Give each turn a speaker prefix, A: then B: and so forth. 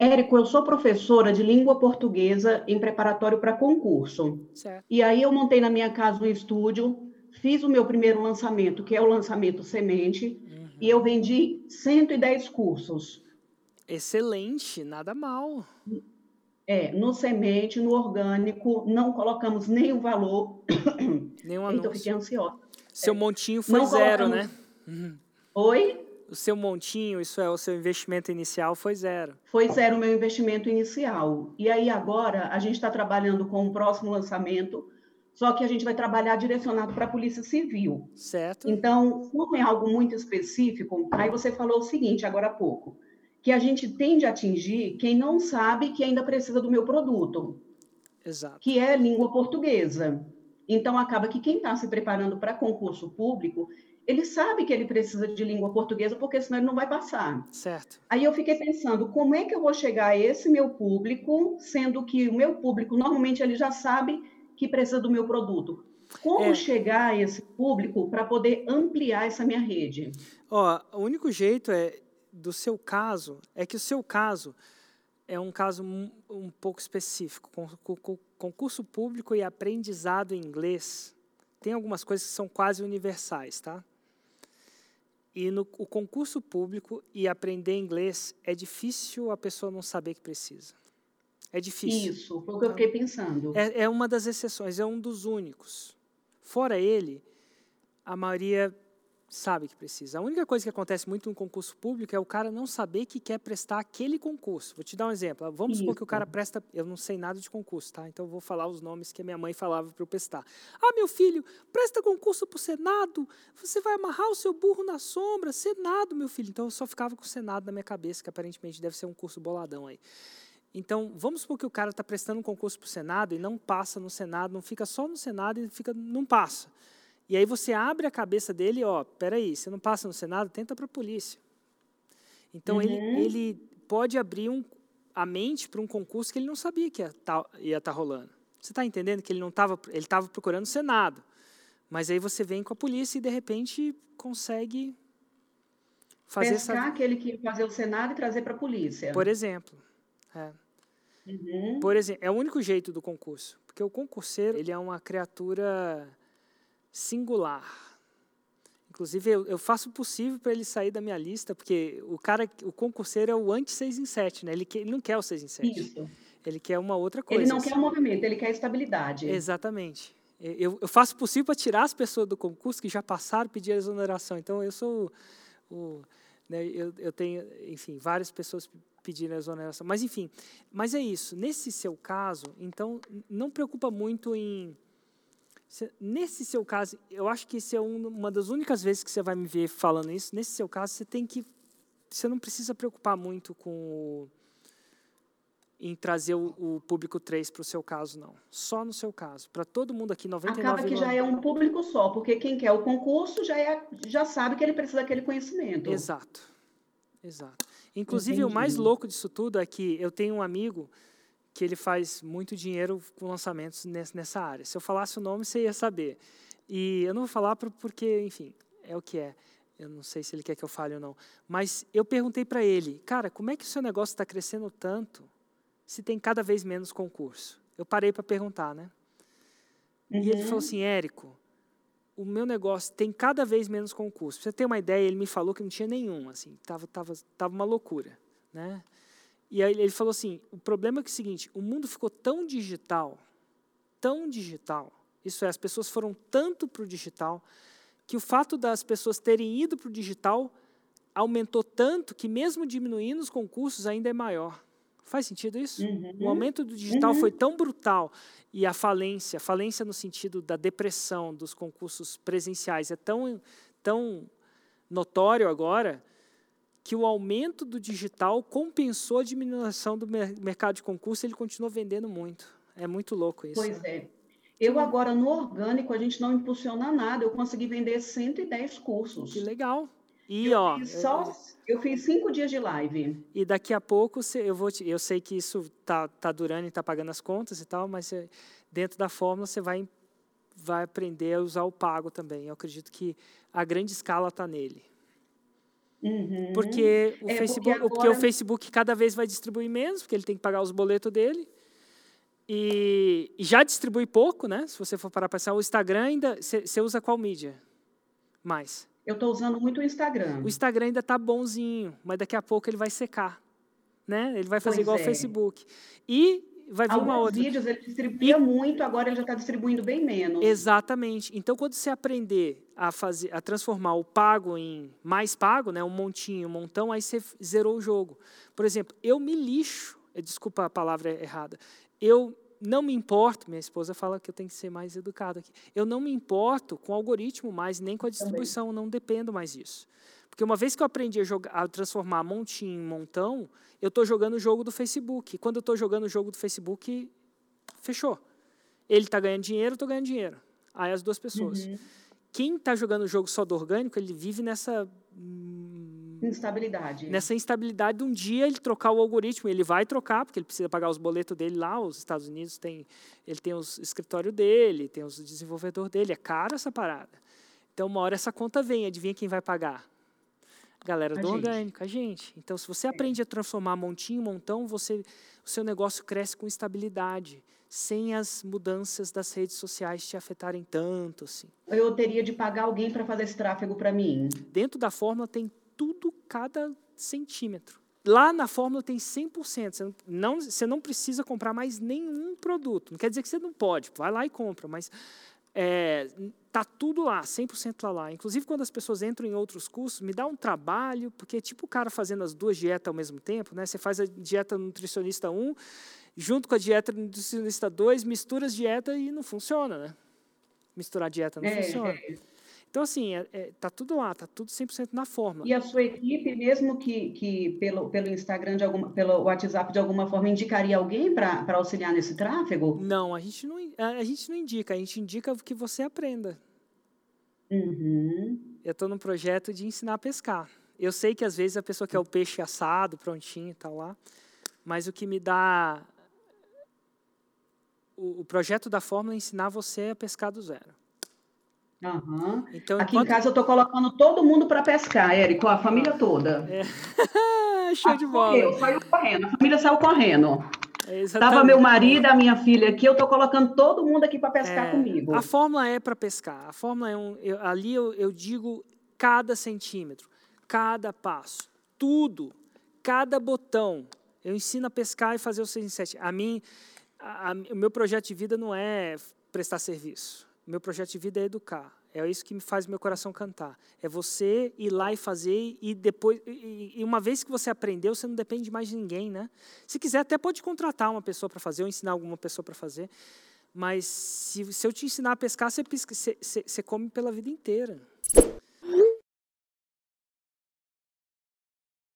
A: Érico, eu sou professora de língua portuguesa em preparatório para concurso.
B: Certo.
A: E aí eu montei na minha casa um estúdio, fiz o meu primeiro lançamento, que é o lançamento Semente, uhum. e eu vendi 110 cursos.
B: Excelente, nada mal.
A: É, no semente, no orgânico, não colocamos nenhum valor.
B: Nenhum anúncio.
A: Então, fiquei ansiosa.
B: Seu é. montinho foi não zero, colocamos... né?
A: Uhum. Oi?
B: O seu montinho, isso é, o seu investimento inicial foi zero.
A: Foi zero o meu investimento inicial. E aí agora a gente está trabalhando com o próximo lançamento, só que a gente vai trabalhar direcionado para a Polícia Civil.
B: Certo.
A: Então, como é algo muito específico, aí você falou o seguinte agora há pouco, que a gente tende a atingir quem não sabe que ainda precisa do meu produto.
B: Exato.
A: Que é língua portuguesa. Então, acaba que quem está se preparando para concurso público, ele sabe que ele precisa de língua portuguesa, porque senão ele não vai passar.
B: Certo.
A: Aí eu fiquei pensando, como é que eu vou chegar a esse meu público, sendo que o meu público, normalmente, ele já sabe que precisa do meu produto. Como é. chegar a esse público para poder ampliar essa minha rede?
B: Ó, o único jeito é, do seu caso, é que o seu caso é um caso um, um pouco específico. Concurso público e aprendizado em inglês, tem algumas coisas que são quase universais, tá? E no o concurso público e aprender inglês é difícil a pessoa não saber que precisa. É difícil.
A: Isso, foi o que eu fiquei pensando.
B: É, é uma das exceções, é um dos únicos. Fora ele, a maioria sabe que precisa. A única coisa que acontece muito no concurso público é o cara não saber que quer prestar aquele concurso. Vou te dar um exemplo. Vamos Isso. supor que o cara presta. Eu não sei nada de concurso, tá? Então eu vou falar os nomes que a minha mãe falava para eu prestar. Ah, meu filho, presta concurso para o Senado. Você vai amarrar o seu burro na sombra. Senado, meu filho. Então eu só ficava com o Senado na minha cabeça, que aparentemente deve ser um curso boladão aí. Então, vamos supor que o cara está prestando um concurso para o Senado e não passa no Senado, não fica só no Senado e fica, não passa. E aí você abre a cabeça dele, ó, peraí, você não passa no Senado, tenta para a polícia. Então uhum. ele, ele pode abrir um, a mente para um concurso que ele não sabia que ia tá, estar tá rolando. Você está entendendo que ele não estava, ele estava procurando o Senado, mas aí você vem com a polícia e de repente consegue fazer
A: Pescar essa... aquele que fazer o Senado e trazer para a polícia.
B: Por exemplo, é.
A: Uhum.
B: Por exemplo, é o único jeito do concurso, porque o concurseiro ele é uma criatura singular. Inclusive, eu, eu faço o possível para ele sair da minha lista, porque o cara, o concurseiro é o anti-6 em 7, né? Ele, que, ele não quer o 6 em 7.
A: Isso.
B: Ele quer uma outra coisa.
A: Ele não quer o movimento, ele quer estabilidade.
B: Exatamente. Eu, eu faço o possível para tirar as pessoas do concurso que já passaram pedir exoneração. Então, eu sou o, o né, eu, eu, tenho, enfim, várias pessoas pedindo exoneração. Mas, enfim, mas é isso. Nesse seu caso, então, não preocupa muito em Nesse seu caso, eu acho que isso é uma das únicas vezes que você vai me ver falando isso. Nesse seu caso, você tem que, você não precisa preocupar muito com o, em trazer o, o público 3 para o seu caso, não. Só no seu caso. Para todo mundo aqui, 99...
A: Acaba que já é um público só, porque quem quer o concurso já, é, já sabe que ele precisa daquele conhecimento.
B: Exato. Exato. Inclusive, Entendi. o mais louco disso tudo é que eu tenho um amigo que ele faz muito dinheiro com lançamentos nessa área. Se eu falasse o nome, você ia saber. E eu não vou falar porque, enfim, é o que é. Eu não sei se ele quer que eu fale ou não. Mas eu perguntei para ele, cara, como é que o seu negócio está crescendo tanto se tem cada vez menos concurso? Eu parei para perguntar, né? Uhum. E ele falou uhum. assim, Érico, o meu negócio tem cada vez menos concurso. Pra você ter uma ideia, ele me falou que não tinha nenhum, assim, tava, tava, tava uma loucura, né? E aí ele falou assim: o problema é, que é o seguinte, o mundo ficou tão digital, tão digital, isso é, as pessoas foram tanto para o digital, que o fato das pessoas terem ido para o digital aumentou tanto que, mesmo diminuindo os concursos, ainda é maior. Faz sentido isso?
A: Uhum.
B: O aumento do digital uhum. foi tão brutal e a falência, falência no sentido da depressão dos concursos presenciais é tão, tão notório agora que o aumento do digital compensou a diminuição do mercado de concurso e ele continuou vendendo muito. É muito louco isso.
A: Pois é. Eu agora, no orgânico, a gente não impulsiona nada. Eu consegui vender 110 cursos.
B: Que legal. E,
A: eu
B: ó...
A: Fiz só, eu fiz cinco dias de live.
B: E daqui a pouco, eu vou te, eu sei que isso tá, tá durando e está pagando as contas e tal, mas dentro da fórmula você vai, vai aprender a usar o pago também. Eu acredito que a grande escala está nele.
A: Uhum.
B: Porque, o
A: É, porque
B: Facebook, porque
A: agora-
B: o Facebook cada vez vai distribuir menos, porque ele tem que pagar os boletos dele. E, e já distribui pouco, né? Se você for parar para pensar, o Instagram ainda. Você usa qual mídia? Mais.
A: Eu estou usando muito o Instagram.
B: O Instagram ainda está bonzinho, mas daqui a pouco ele vai secar. Né? Ele vai fazer
A: Pois
B: igual
A: é.
B: o Facebook. E vai vir uma
A: Alguns
B: outra.
A: vídeos ele distribuía muito, agora ele já está distribuindo bem menos.
B: Exatamente. Então, quando você aprender a fazer, a transformar o pago em mais pago, né, um montinho, um montão, aí você zerou o jogo. Por exemplo, eu me lixo. Desculpa a palavra errada. Eu não me importo. Minha esposa fala que eu tenho que ser mais educado aqui. Eu não me importo com o algoritmo mais nem com a distribuição. Não dependo mais disso. Porque uma vez que eu aprendi a, jogar, a transformar montinho em montão, eu estou jogando o jogo do Facebook. E quando eu estou jogando o jogo do Facebook, fechou. Ele está ganhando dinheiro, eu estou ganhando dinheiro. Aí as duas pessoas.
A: Uhum.
B: Quem está jogando o jogo só do orgânico, ele vive nessa
A: Instabilidade.
B: nessa instabilidade de um dia ele trocar o algoritmo. Ele vai trocar, porque ele precisa pagar os boletos dele lá. Os Estados Unidos tem, ele tem os escritório dele, tem os desenvolvedor dele. É caro essa parada. Então, uma hora essa conta vem, adivinha quem vai pagar? A galera
A: A
B: do
A: gente.
B: orgânico, a gente. Então, se você aprende a transformar montinho em montão, você, o seu negócio cresce com estabilidade, sem as mudanças das redes sociais te afetarem tanto. Assim.
A: Eu teria de pagar alguém para fazer esse tráfego para mim.
B: Dentro da fórmula tem cada centímetro. Lá na fórmula tem 100%. Você não, você não precisa comprar mais nenhum produto. Não quer dizer que você não pode, vai lá e compra, mas é, tá tudo lá, 100% lá, lá. Inclusive, quando as pessoas entram em outros cursos, me dá um trabalho, porque é tipo o cara fazendo as duas dietas ao mesmo tempo, né? Você faz a dieta nutricionista 1, junto com a dieta nutricionista 2, mistura as dietas e não funciona, né? Misturar dieta não
A: É,
B: funciona.
A: é.
B: Então, assim, é, é, tá tudo lá, tá tudo 100% na fórmula.
A: E a sua equipe, mesmo que, que pelo, pelo Instagram, de alguma, pelo WhatsApp, de alguma forma, indicaria alguém para auxiliar nesse tráfego?
B: Não, a gente não, a gente não indica, a gente indica que você aprenda.
A: Uhum.
B: Eu estou num projeto de ensinar a pescar. Eu sei que às vezes a pessoa quer o peixe assado, prontinho e tal lá, mas o que me dá. O, o projeto da fórmula é ensinar você a pescar do zero.
A: Aham.
B: Então,
A: Aqui em
B: enquanto-
A: casa eu estou colocando todo mundo para pescar, Érico, a família toda.
B: Ah, show de
A: Ah,
B: bola.
A: Eu saiu correndo, a família saiu correndo.
B: É
A: Tava meu marido, a minha filha aqui, eu estou colocando todo mundo aqui para pescar
B: É,
A: comigo.
B: A fórmula é para pescar. A fórmula é um. eu- ali eu, eu digo cada centímetro, cada passo, tudo, cada botão. Eu ensino a pescar e fazer o 6 em 7. A mim, a- a- o meu projeto de vida não é prestar serviço. Meu projeto de vida é educar. É isso que me faz meu coração cantar. É você ir lá e fazer e depois e, uma vez que você aprendeu, você não depende mais de ninguém, né? Se quiser até pode contratar uma pessoa para fazer ou ensinar alguma pessoa para fazer. Mas se, se eu te ensinar a pescar, você, você, você- você come pela vida inteira.